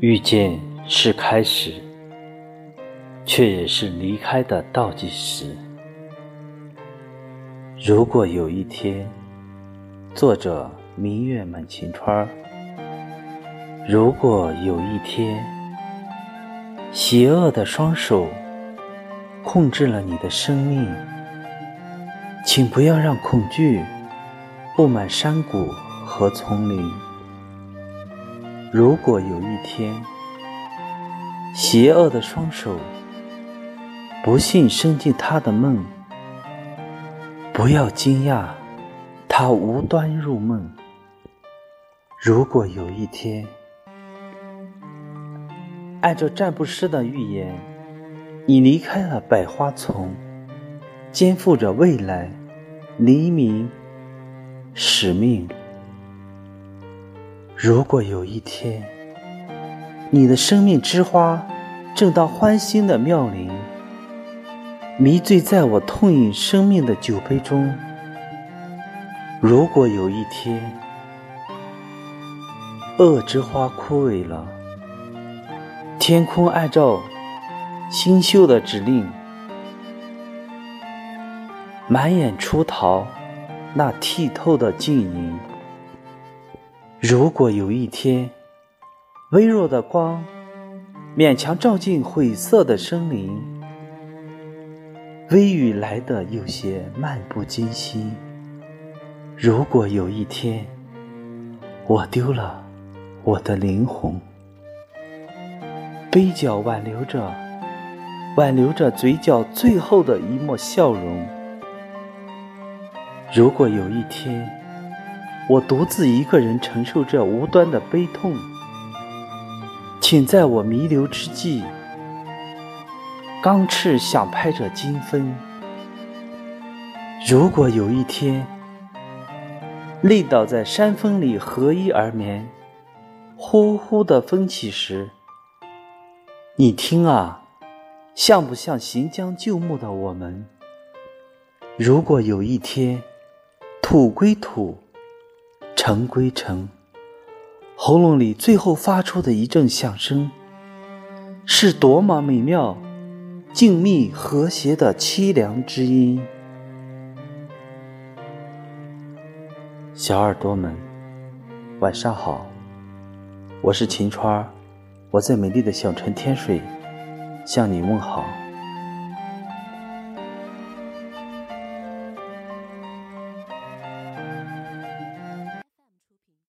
遇见是开始，却也是离开的倒计时。如果有一天，作者明月满晴川。如果有一天，邪恶的双手控制了你的生命，请不要让恐惧布满山谷和丛林。如果有一天，邪恶的双手不幸伸进他的梦，不要惊讶，他无端入梦。如果有一天，按照占卜师的预言，你离开了百花丛，肩负着未来、黎明、使命。如果有一天，你的生命之花正当欢欣的妙龄，迷醉在我痛饮生命的酒杯中；如果有一天，恶之花枯萎了，天空按照星宿的指令，满眼出逃那剔透的晶莹。如果有一天，微弱的光勉强照进晦涩的森林，微雨来得有些漫不经心。如果有一天，我丢了我的灵魂，杯角挽留着，挽留着嘴角最后的一抹笑容。如果有一天，我独自一个人承受着无端的悲痛，请在我弥留之际，钢翅想拍着金风。如果有一天，累倒在山峰里合衣而眠，呼呼的风起时，你听啊，像不像行将就木的我们？如果有一天，土归土。尘归尘，喉咙里最后发出的一阵响声，是多么美妙、静谧、和谐的凄凉之音。小耳朵们，晚上好，我是秦川，我在美丽的小城天水向你问好。